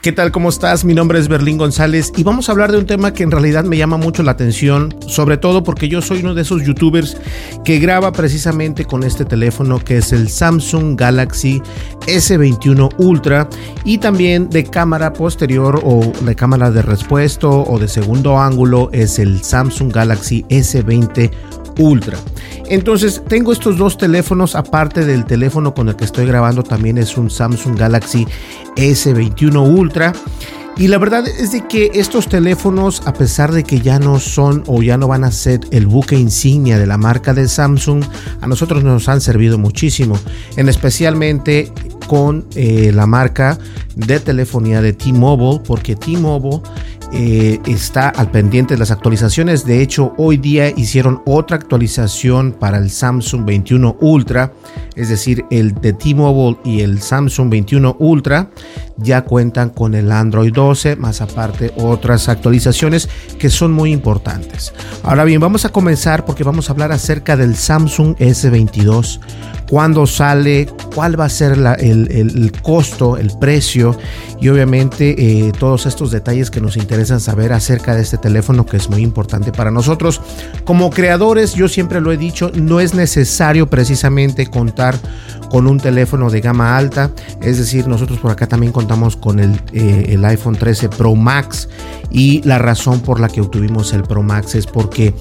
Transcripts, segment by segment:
¿Qué tal? ¿Cómo estás? Mi nombre es Berlín González y vamos a hablar de un tema que en realidad me llama mucho la atención, sobre todo porque yo soy uno de esos youtubers que graba precisamente con este teléfono que es el Samsung Galaxy S21 Ultra y también de cámara posterior o de cámara de respuesto o de segundo ángulo es el Samsung Galaxy S20 Ultra. Entonces tengo estos dos teléfonos aparte del teléfono con el que estoy grabando también es un Samsung Galaxy S21 Ultra. Y la verdad es de que estos teléfonos, a pesar de que ya no son o ya no van a ser el buque insignia de la marca de Samsung, a nosotros nos han servido muchísimo, en especialmente con eh, la marca de telefonía de T-Mobile, porque T-Mobile eh, está al pendiente de las actualizaciones. De hecho, hoy día hicieron otra actualización para el Samsung 21 Ultra, es decir, el de T-Mobile y el Samsung 21 Ultra ya cuentan con el Android 12, más aparte otras actualizaciones que son muy importantes. Ahora bien, vamos a comenzar porque vamos a hablar acerca del Samsung S22 cuándo sale, cuál va a ser el, costo, el precio y obviamente eh, todos estos detalles que nos interesan saber acerca de este teléfono que es muy importante para nosotros. Como creadores, yo siempre lo he dicho, no es necesario precisamente contar con un teléfono de gama alta, es decir, nosotros por acá también contamos con el, eh, el iPhone 13 Pro Max y la razón por la que obtuvimos el Pro Max es porque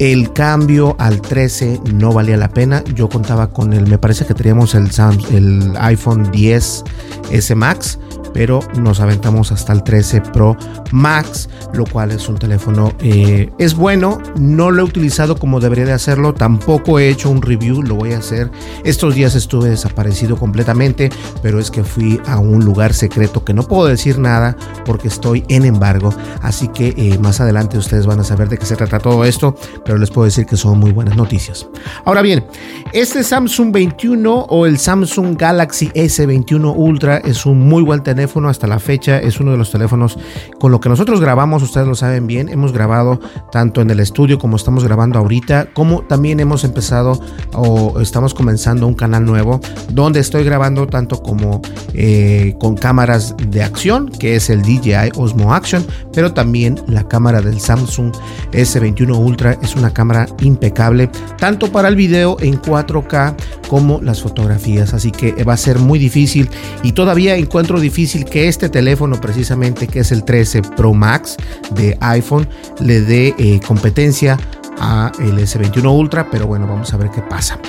el cambio al 13 no valía la pena. Yo contaba con el, me parece que teníamos el, iPhone 10 S Max pero nos aventamos hasta el 13 Pro Max, lo cual es un teléfono, eh, es bueno, no lo he utilizado como debería de hacerlo, tampoco he hecho un review, lo voy a hacer. Estos días estuve desaparecido completamente, pero es que fui a un lugar secreto que no puedo decir nada porque estoy en embargo, así que eh, más adelante ustedes van a saber de qué se trata todo esto, pero les puedo decir que son muy buenas noticias. Ahora bien, este Samsung 21 o el Samsung Galaxy S21 Ultra es un muy buen teléfono hasta la fecha es uno de los teléfonos con lo que nosotros grabamos, ustedes lo saben bien, hemos grabado tanto en el estudio como estamos grabando ahorita, como también hemos empezado o estamos comenzando un canal nuevo donde estoy grabando tanto como eh, con cámaras de acción, que es el DJI Osmo Action, pero también la cámara del Samsung S21 Ultra es una cámara impecable, tanto para el video en 4K como las fotografías, así que va a ser muy difícil y todavía encuentro difícil que este teléfono precisamente que es el 13 Pro Max de iPhone le dé eh, competencia a el S21 Ultra, pero bueno, vamos a ver qué pasa.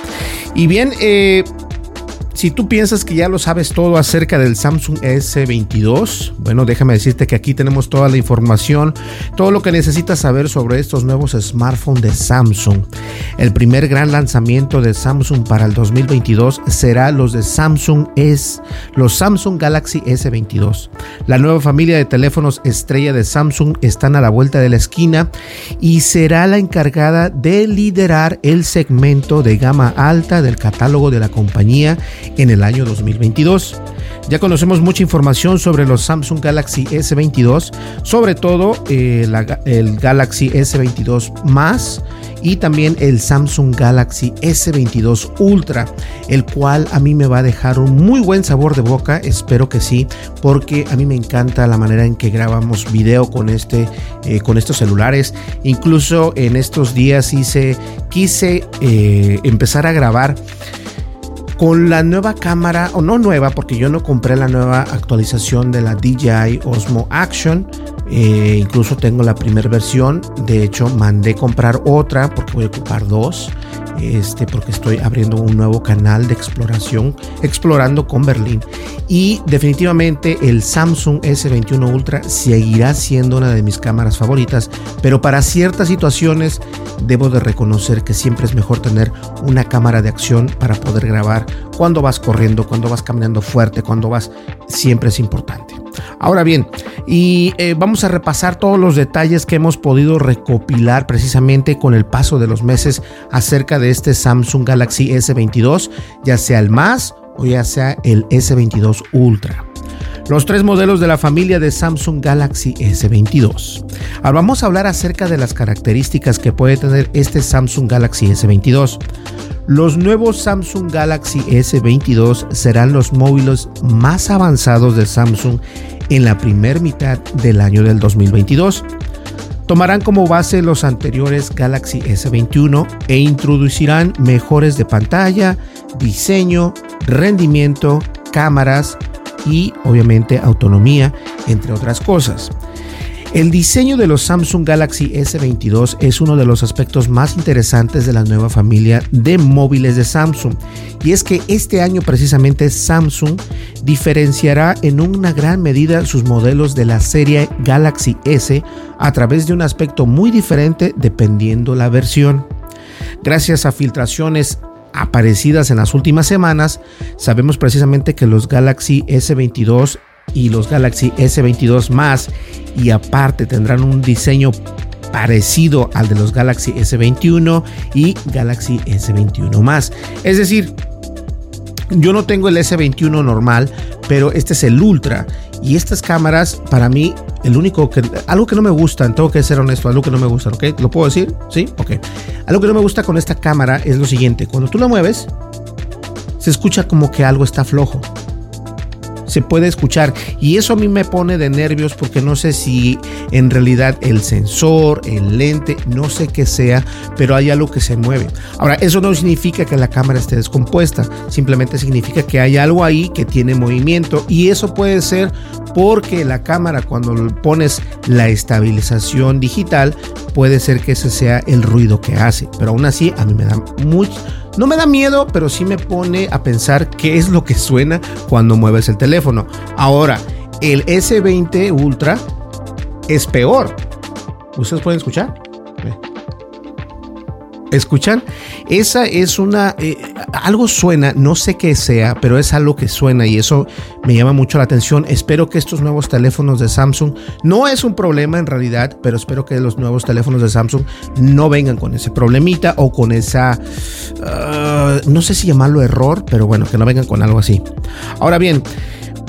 Y bien, eh, si tú piensas que ya lo sabes todo acerca del Samsung S22, bueno, déjame decirte que aquí tenemos toda la información, todo lo que necesitas saber sobre estos nuevos smartphones de Samsung. El primer gran lanzamiento de Samsung para el 2022 será los de Samsung S, los Samsung Galaxy S22. La nueva familia de teléfonos estrella de Samsung están a la vuelta de la esquina y será la encargada de liderar el segmento de gama alta del catálogo de la compañía en el año 2022. Ya conocemos mucha información sobre los Samsung Galaxy S22, sobre todo eh, el Galaxy S22 más y también el Samsung Galaxy S22 Ultra, el cual a mí me va a dejar un muy buen sabor de boca, espero que sí, porque a mí me encanta la manera en que grabamos video con este eh, con estos celulares. Incluso en estos días hice quise eh, empezar a grabar con la nueva cámara, o no nueva, porque yo no compré la nueva actualización de la DJI Osmo Action. Eh, incluso tengo la primera versión. De hecho, mandé comprar otra porque voy a ocupar dos este, porque estoy abriendo un nuevo canal de exploración, explorando con Berlín. Y definitivamente el Samsung S21 Ultra seguirá siendo una de mis cámaras favoritas, pero para ciertas situaciones debo de reconocer que siempre es mejor tener una cámara de acción para poder grabar cuando vas corriendo, cuando vas caminando fuerte, cuando vas, siempre es importante. Ahora bien, y eh, vamos a repasar todos los detalles que hemos podido recopilar precisamente con el paso de los meses acerca de este Samsung Galaxy S22, ya sea el más o ya sea el S22 Ultra. Los tres modelos de la familia de Samsung Galaxy S22. Ahora vamos a hablar acerca de las características que puede tener este Samsung Galaxy S22. Los nuevos Samsung Galaxy S22 serán los móviles más avanzados de Samsung en la primera mitad del año del 2022. Tomarán como base los anteriores Galaxy S21 e introducirán mejores de pantalla, diseño, rendimiento, cámaras y obviamente autonomía, entre otras cosas. El diseño de los Samsung Galaxy S22 es uno de los aspectos más interesantes de la nueva familia de móviles de Samsung. Y es que este año precisamente Samsung diferenciará en una gran medida sus modelos de la serie Galaxy S a través de un aspecto muy diferente dependiendo la versión. Gracias a filtraciones aparecidas en las últimas semanas, sabemos precisamente que los Galaxy S22 y los Galaxy S22 más y aparte tendrán un diseño parecido al de los Galaxy S21 y Galaxy S21 más. Es decir, yo no tengo el S21 normal, pero este es el Ultra. Y estas cámaras, para mí, el único que. Algo que no me gusta, tengo que ser honesto, algo que no me gusta, ¿ok? ¿Lo puedo decir? ¿Sí? Ok. Algo que no me gusta con esta cámara es lo siguiente: cuando tú la mueves, se escucha como que algo está flojo se puede escuchar. Y eso a mí me pone de nervios porque no sé si en realidad el sensor, el lente, no sé qué sea, pero hay algo que se mueve. Ahora, eso no significa que la cámara esté descompuesta, simplemente significa que hay algo ahí que tiene movimiento. Y eso puede ser porque la cámara cuando pones la estabilización digital puede ser que ese sea el ruido que hace, pero aún así a mí me da mucho no me da miedo, pero sí me pone a pensar qué es lo que suena cuando mueves el teléfono. Ahora, el S20 Ultra es peor. ¿Ustedes pueden escuchar? ¿Escuchan? Esa es una... Eh, algo suena, no sé qué sea, pero es algo que suena y eso me llama mucho la atención. Espero que estos nuevos teléfonos de Samsung, no es un problema en realidad, pero espero que los nuevos teléfonos de Samsung no vengan con ese problemita o con esa... Ah, no sé si llamarlo error, pero bueno, que no vengan con algo así. Ahora bien,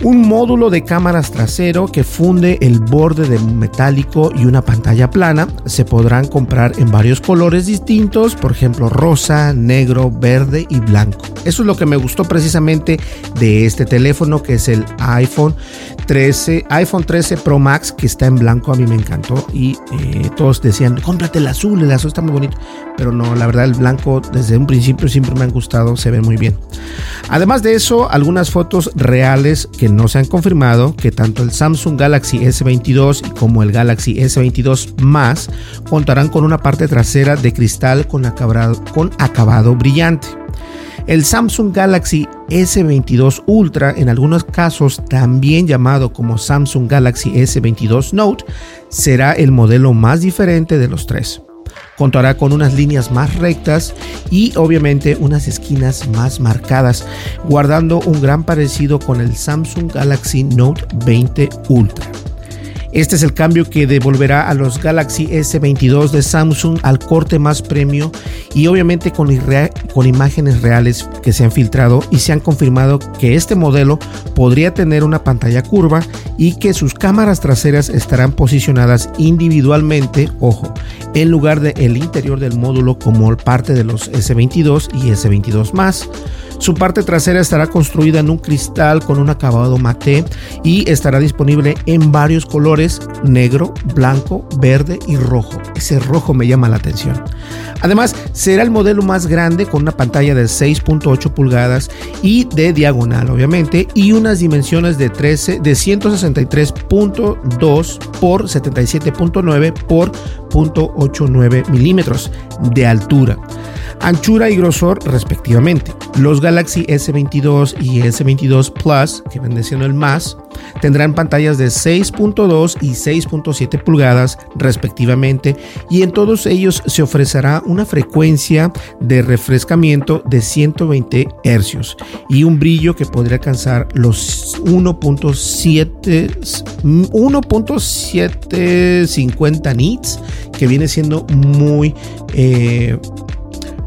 un módulo de cámaras trasero que funde el borde de metálico y una pantalla plana. Se podrán comprar en varios colores distintos, por ejemplo rosa, negro, verde y blanco. Eso es lo que me gustó precisamente de este teléfono que es el iPhone 13, iPhone 13 Pro Max que está en blanco. A mí me encantó y eh, todos decían, cómprate el azul, el azul está muy bonito. Pero no, la verdad el blanco desde un principio siempre me han gustado, se ven muy bien. Además de eso, algunas fotos reales que no se han confirmado que tanto el Samsung Galaxy S22 como el Galaxy S22 más contarán con una parte trasera de cristal con acabado, con acabado brillante. El Samsung Galaxy S22 Ultra, en algunos casos también llamado como Samsung Galaxy S22 Note, será el modelo más diferente de los tres. Contará con unas líneas más rectas y obviamente unas esquinas más marcadas, guardando un gran parecido con el Samsung Galaxy Note 20 Ultra. Este es el cambio que devolverá a los Galaxy S22 de Samsung al corte más premio y obviamente con, imágenes reales que se han filtrado y se han confirmado que este modelo podría tener una pantalla curva y que sus cámaras traseras estarán posicionadas individualmente, ojo, en lugar del interior del módulo como parte de los S22 y S22 más. Su parte trasera estará construida en un cristal con un acabado mate y estará disponible en varios colores, negro, blanco, verde y rojo. Ese rojo me llama la atención. Además, será el modelo más grande con una pantalla de 6.8 pulgadas y de diagonal, obviamente, y unas dimensiones de 13 de 163.2 por 77.9 por 0.89 milímetros de altura anchura y grosor respectivamente. Los Galaxy S22 y S22 Plus, que vende siendo el más, tendrán pantallas de 6.2 y 6.7 pulgadas respectivamente y en todos ellos se ofrecerá una frecuencia de refrescamiento de 120 Hz y un brillo que podría alcanzar los 1.7 1.750 nits que viene siendo muy eh,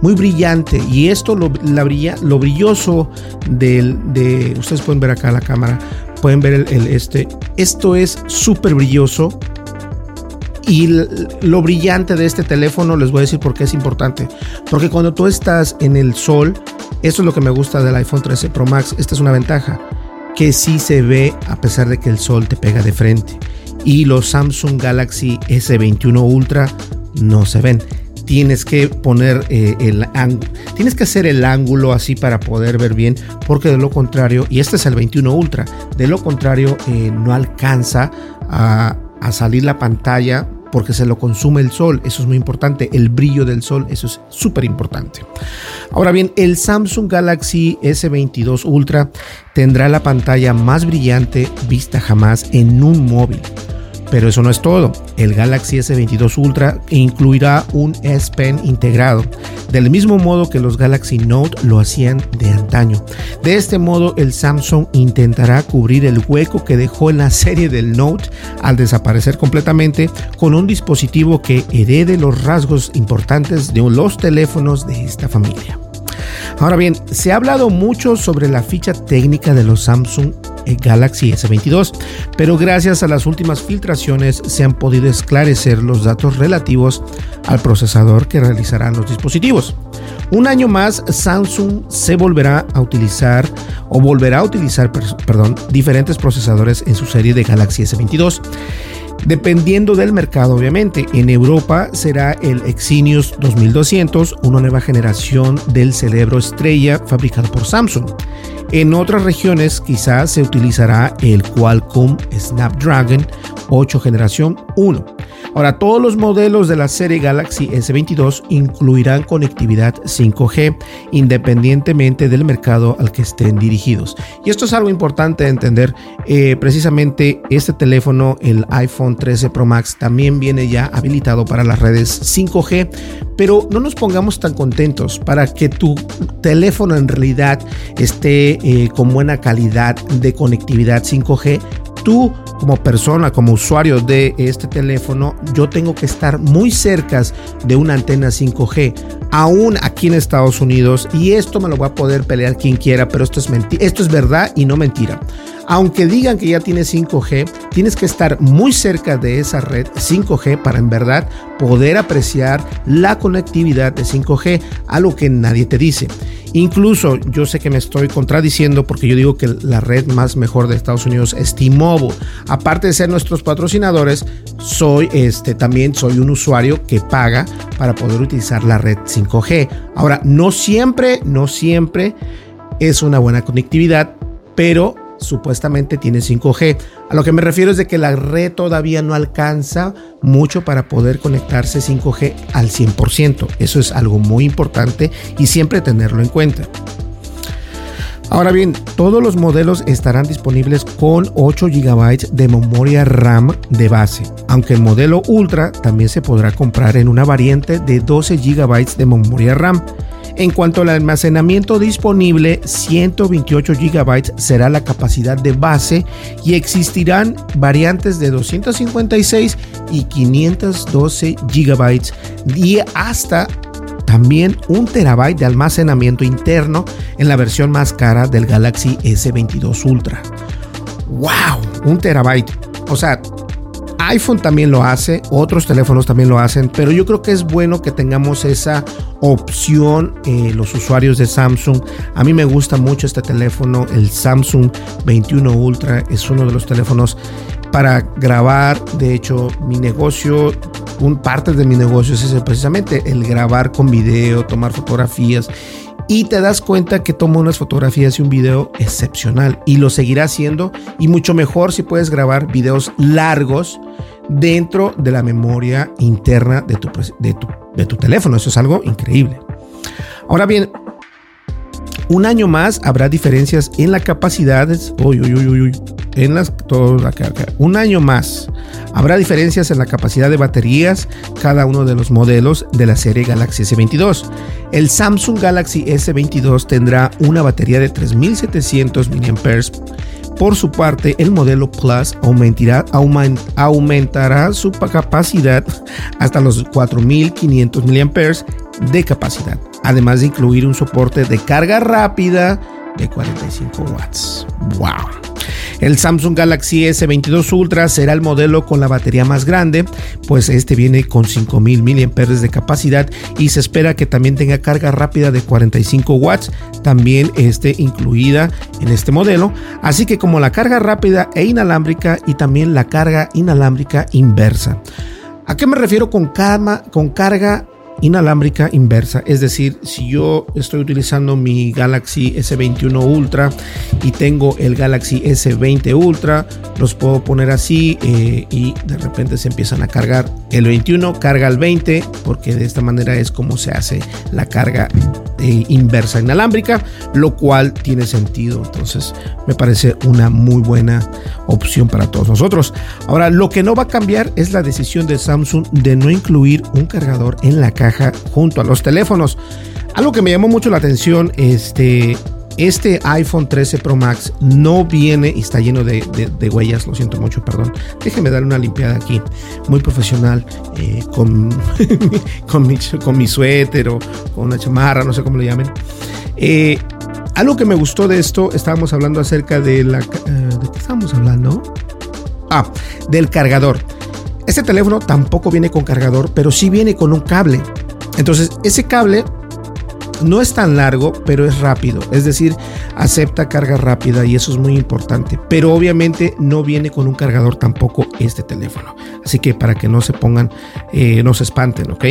muy brillante. Y esto lo, la brilla, lo brilloso del, de ustedes pueden ver acá la cámara pueden ver el, este esto es súper brilloso. Y lo brillante de este teléfono les voy a decir por qué es importante. Porque cuando tú estás en el sol esto es lo que me gusta del iPhone 13 Pro Max esta es una ventaja que sí se ve a pesar de que el sol te pega de frente. Y los Samsung Galaxy S21 Ultra no se ven tienes que poner eh, el ángulo, tienes que hacer el ángulo así para poder ver bien, porque de lo contrario, y este es el 21 Ultra, de lo contrario eh, no alcanza a, a salir la pantalla porque se lo consume el sol, eso es muy importante, el brillo del sol, eso es súper importante. Ahora bien, el Samsung Galaxy S22 Ultra tendrá la pantalla más brillante vista jamás en un móvil. Pero eso no es todo. El Galaxy S22 Ultra incluirá un S Pen integrado, del mismo modo que los Galaxy Note lo hacían de antaño. De este modo, el Samsung intentará cubrir el hueco que dejó en la serie del Note al desaparecer completamente con un dispositivo que herede los rasgos importantes de los teléfonos de esta familia. Ahora bien, se ha hablado mucho sobre la ficha técnica de los Samsung Galaxy S22, pero gracias a las últimas filtraciones se han podido esclarecer los datos relativos al procesador que realizarán los dispositivos. Un año más, Samsung se volverá a utilizar o volverá a utilizar, perdón, diferentes procesadores en su serie de Galaxy S22. Dependiendo del mercado, obviamente, en Europa será el Exynos 2200, una nueva generación del cerebro estrella fabricado por Samsung. En otras regiones quizás se utilizará el Qualcomm Snapdragon 8 generación 1. Ahora, todos los modelos de la serie Galaxy S22 incluirán conectividad 5G independientemente del mercado al que estén dirigidos. Y esto es algo importante de entender. Eh, precisamente este teléfono, el iPhone 13 Pro Max, también viene ya habilitado para las redes 5G, pero no nos pongamos tan contentos para que tu teléfono en realidad esté eh, con buena calidad de conectividad 5G tú como persona, como usuario de este teléfono, yo tengo que estar muy cerca de una antena 5G, aún aquí en Estados Unidos, y esto me lo va a poder pelear quien quiera, pero esto es esto es verdad y no mentira. Aunque digan que ya tiene 5G, tienes que estar muy cerca de esa red 5G para en verdad poder apreciar la conectividad de 5G, algo que nadie te dice. Incluso yo sé que me estoy contradiciendo porque yo digo que la red más mejor de Estados Unidos es T-Mobile. Aparte de ser nuestros patrocinadores, soy este también soy un usuario que paga para poder utilizar la red 5G. Ahora, no siempre, no siempre es una buena conectividad, pero supuestamente tiene 5G. A lo que me refiero es de que la red todavía no alcanza mucho para poder conectarse 5G al 100%. Eso es algo muy importante y siempre tenerlo en cuenta. Ahora bien, todos los modelos estarán disponibles con 8 GB de memoria RAM de base, aunque el modelo Ultra también se podrá comprar en una variante de 12 GB de memoria RAM. En cuanto al almacenamiento disponible, 128 GB será la capacidad de base y existirán variantes de 256 y 512 GB y hasta también un terabyte de almacenamiento interno en la versión más cara del Galaxy S22 Ultra. ¡Wow! Un terabyte. O sea, iPhone también lo hace, otros teléfonos también lo hacen, pero yo creo que es bueno que tengamos esa opción eh, los usuarios de Samsung. A mí me gusta mucho este teléfono, el Samsung 21 Ultra es uno de los teléfonos para grabar. De hecho, mi negocio, un parte de mi negocio es ese, precisamente el grabar con video, tomar fotografías y te das cuenta que toma unas fotografías y un video excepcional y lo seguirá haciendo y mucho mejor si puedes grabar videos largos dentro de la memoria interna de tu, de tu, teléfono. Eso es algo increíble. Ahora bien, un año más habrá diferencias en la capacidad. Uy, uy, uy, uy, en las, todo Un año más habrá diferencias en la capacidad de baterías cada uno de los modelos de la serie Galaxy S22. El Samsung Galaxy S22 tendrá una batería de 3700 mAh. Por su parte, el modelo Plus aumentará, aumentará su capacidad hasta los 4500 mAh de capacidad, además de incluir un soporte de carga rápida de 45 watts. ¡Wow! El Samsung Galaxy S22 Ultra será el modelo con la batería más grande, pues este viene con 5000 mAh de capacidad y se espera que también tenga carga rápida de 45 watts, también esté incluida en este modelo, así que como la carga rápida e inalámbrica y también la carga inalámbrica inversa. ¿A qué me refiero con, con carga inalámbrica inversa. Es decir, si yo estoy utilizando mi Galaxy S21 Ultra y tengo el Galaxy S20 Ultra, los puedo poner así eh, y de repente se empiezan a cargar el 21, carga el 20, porque de esta manera es como se hace la carga eh, inversa inalámbrica, lo cual tiene sentido. Entonces me parece una muy buena opción para todos nosotros. Ahora, lo que no va a cambiar es la decisión de Samsung de no incluir un cargador en la junto a los teléfonos. Algo que me llamó mucho la atención, este, este iPhone 13 Pro Max no viene y está lleno de, huellas, lo siento mucho, perdón. Déjeme dar una limpiada aquí, muy profesional, eh, con, con, mi, suéter o con una chamarra, no sé cómo le llamen. Eh, algo que me gustó de esto, estábamos hablando acerca de la... Eh, ¿De qué estábamos hablando? Ah, del cargador. Este teléfono tampoco viene con cargador, pero sí viene con un cable. Entonces, ese cable no es tan largo, pero es rápido. Es decir, acepta carga rápida y eso es muy importante. Pero obviamente no viene con un cargador tampoco este teléfono. Así que para que no se pongan, eh, no se espanten, ¿ok?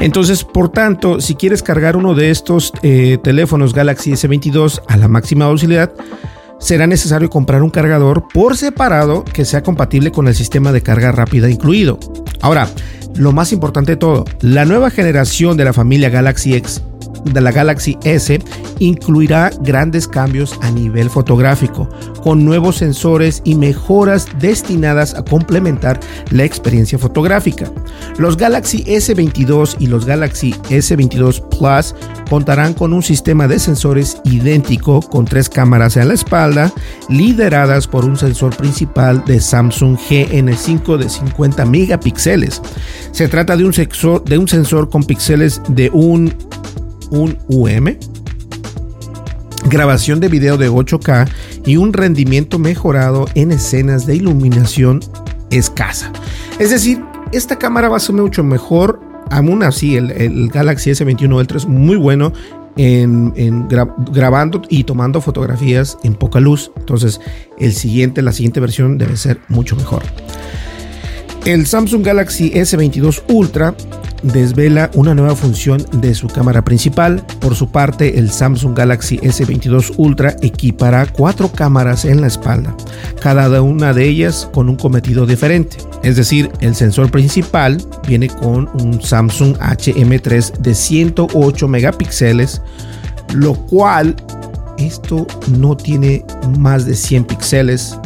Entonces, por tanto, si quieres cargar uno de estos eh, teléfonos Galaxy S22 a la máxima velocidad, será necesario comprar un cargador por separado que sea compatible con el sistema de carga rápida incluido. Ahora, lo más importante de todo, la nueva generación de la familia Galaxy X de la Galaxy S incluirá grandes cambios a nivel fotográfico, con nuevos sensores y mejoras destinadas a complementar la experiencia fotográfica. Los Galaxy S22 y los Galaxy S22 Plus contarán con un sistema de sensores idéntico con tres cámaras en la espalda, lideradas por un sensor principal de Samsung GN5 de 50 megapíxeles. Se trata de un, sensor, de un sensor con píxeles de un un UM, grabación de video de 8K y un rendimiento mejorado en escenas de iluminación escasa. Es decir, esta cámara va a ser mucho mejor. Aún así, el, Galaxy S21 Ultra es muy bueno en, grabando y tomando fotografías en poca luz. Entonces, el siguiente, la siguiente versión debe ser mucho mejor. El Samsung Galaxy S22 Ultra desvela una nueva función de su cámara principal. Por su parte, el Samsung Galaxy S22 Ultra equipará cuatro cámaras en la espalda, cada una de ellas con un cometido diferente. Es decir, el sensor principal viene con un Samsung HM3 de 108 megapíxeles, lo cual esto no tiene más de 100 píxeles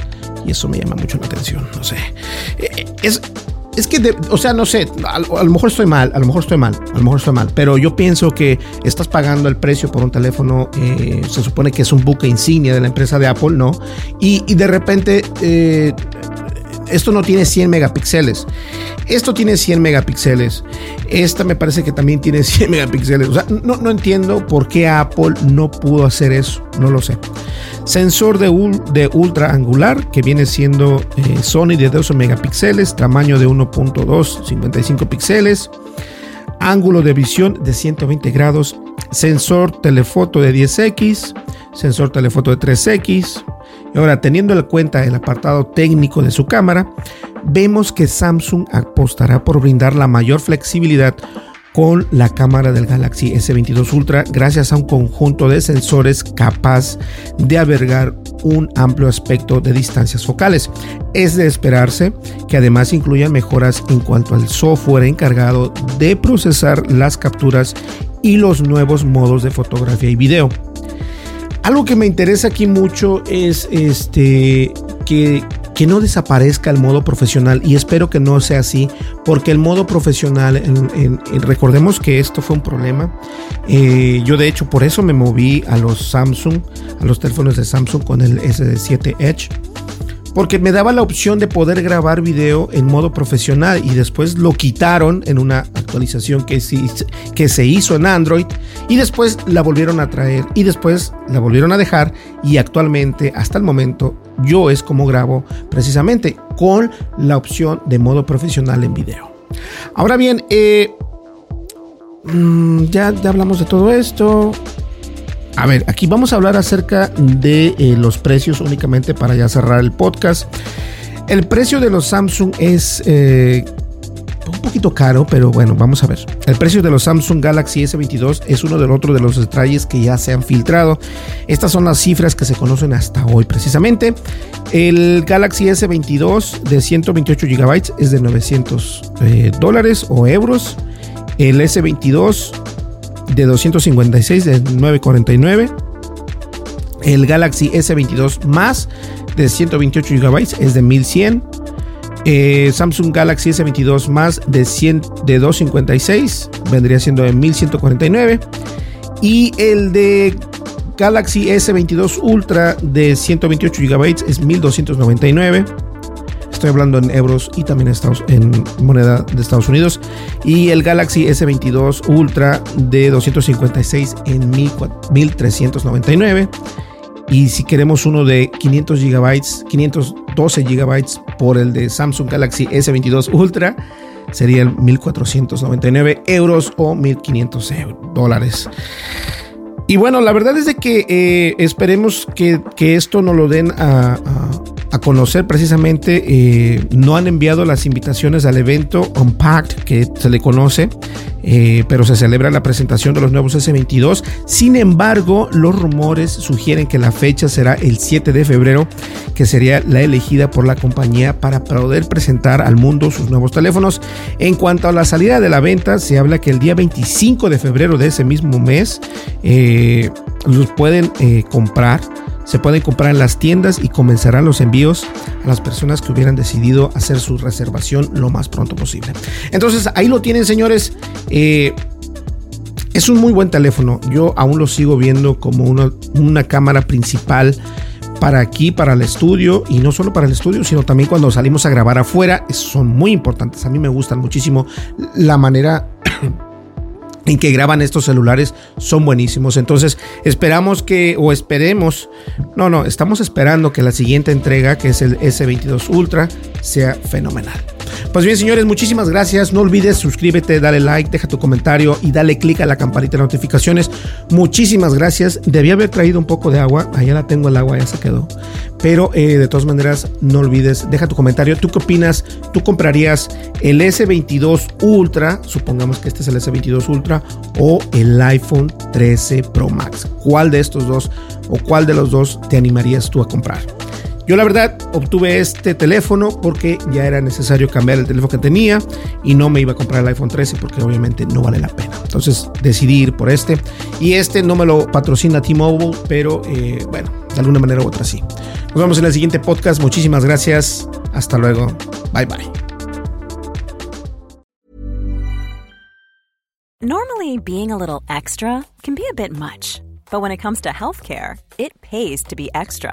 y eso me llama mucho la atención. No sé, eh, es es que, o sea, no sé, a, lo mejor estoy mal, a lo mejor estoy mal, a lo mejor estoy mal, pero yo pienso que estás pagando el precio por un teléfono, eh, se supone que es un buque insignia de la empresa de Apple, ¿no? Y, de repente, eh, esto no tiene 100 megapíxeles. Esto tiene 100 megapíxeles. Esta me parece que también tiene 100 megapíxeles. O sea, no, entiendo por qué Apple no pudo hacer eso. No lo sé. Sensor de, de ultra angular que viene siendo eh, Sony de 12 megapíxeles, tamaño de 1.2, 55 píxeles, ángulo de visión de 120 grados, sensor telefoto de 10x, sensor telefoto de 3x. Ahora, teniendo en cuenta el apartado técnico de su cámara, vemos que Samsung apostará por brindar la mayor flexibilidad con la cámara del Galaxy S22 Ultra gracias a un conjunto de sensores capaz de albergar un amplio aspecto de distancias focales. Es de esperarse que además incluyan mejoras en cuanto al software encargado de procesar las capturas y los nuevos modos de fotografía y video. Algo que me interesa aquí mucho es este que que no desaparezca el modo profesional y espero que no sea así porque el modo profesional, recordemos que esto fue un problema. Eh, yo de hecho por eso me moví a los Samsung, a los teléfonos de Samsung con el S7 Edge porque me daba la opción de poder grabar video en modo profesional y después lo quitaron en una actualización que, se hizo en Android y después la volvieron a traer y después la volvieron a dejar y actualmente hasta el momento yo es como grabo precisamente con la opción de modo profesional en video. Ahora bien, eh, mm, ya, ya hablamos de todo esto. A ver, aquí vamos a hablar acerca de eh, los precios únicamente para ya cerrar el podcast. El precio de los Samsung es eh, un poquito caro, pero bueno, vamos a ver. El precio de los Samsung Galaxy S22 es uno del otro de los detalles que ya se han filtrado. Estas son las cifras que se conocen hasta hoy precisamente. El Galaxy S22 de 128 GB es de 900 eh, dólares o euros. El S22 de 256 de 949. El Galaxy S22 más de 128 GB es de 1100. Eh, Samsung Galaxy S22 más de 100 de 256 vendría siendo de 1149. Y el de Galaxy S22 Ultra de 128 GB es 1299. Estoy hablando en euros y también en moneda de Estados Unidos. Y el Galaxy S22 Ultra de 256 en 1399. Y si queremos uno de 500 GB, 512 GB por el de Samsung Galaxy S22 Ultra, serían 1499 euros o 1500 dólares. Y bueno, la verdad es de que eh, esperemos que, esto no lo den a conocer precisamente, eh, no han enviado las invitaciones al evento Unpacked, que se le conoce, eh, pero se celebra la presentación de los nuevos S22. Sin embargo, los rumores sugieren que la fecha será el 7 de febrero, que sería la elegida por la compañía para poder presentar al mundo sus nuevos teléfonos. En cuanto a la salida de la venta, se habla que el día 25 de febrero de ese mismo mes eh, los pueden comprar se pueden comprar en las tiendas y comenzarán los envíos a las personas que hubieran decidido hacer su reservación lo más pronto posible. Entonces ahí lo tienen señores. Eh, es un muy buen teléfono. Yo aún lo sigo viendo como una, una cámara principal para aquí, para el estudio, y no solo para el estudio, sino también cuando salimos a grabar afuera, son muy importantes. A mí me gustan muchísimo la manera en que graban estos celulares son buenísimos. Entonces esperamos que, o esperemos, no, no, estamos esperando que la siguiente entrega, que es el S22 Ultra, sea fenomenal. Pues bien, señores, muchísimas gracias. No olvides suscríbete, dale like, deja tu comentario y dale click a la campanita de notificaciones. Muchísimas gracias. Debía haber traído un poco de agua. Allá la tengo el agua, ya se quedó. Pero eh, de todas maneras, no olvides, deja tu comentario. ¿Tú qué opinas? ¿Tú comprarías el S22 Ultra? Supongamos que este es el S22 Ultra o el iPhone 13 Pro Max. ¿Cuál de estos dos o cuál de los dos te animarías tú a comprar? Yo la verdad obtuve este teléfono porque ya era necesario cambiar el teléfono que tenía y no me iba a comprar el iPhone 13 porque obviamente no vale la pena. Entonces decidí ir por este y este no me lo patrocina T-Mobile, pero eh, bueno, de alguna manera u otra sí. Nos vemos en el siguiente podcast. Muchísimas gracias. Hasta luego. Bye bye. Normally being a little extra can be a bit much, but when it comes to healthcare, it pays to be extra.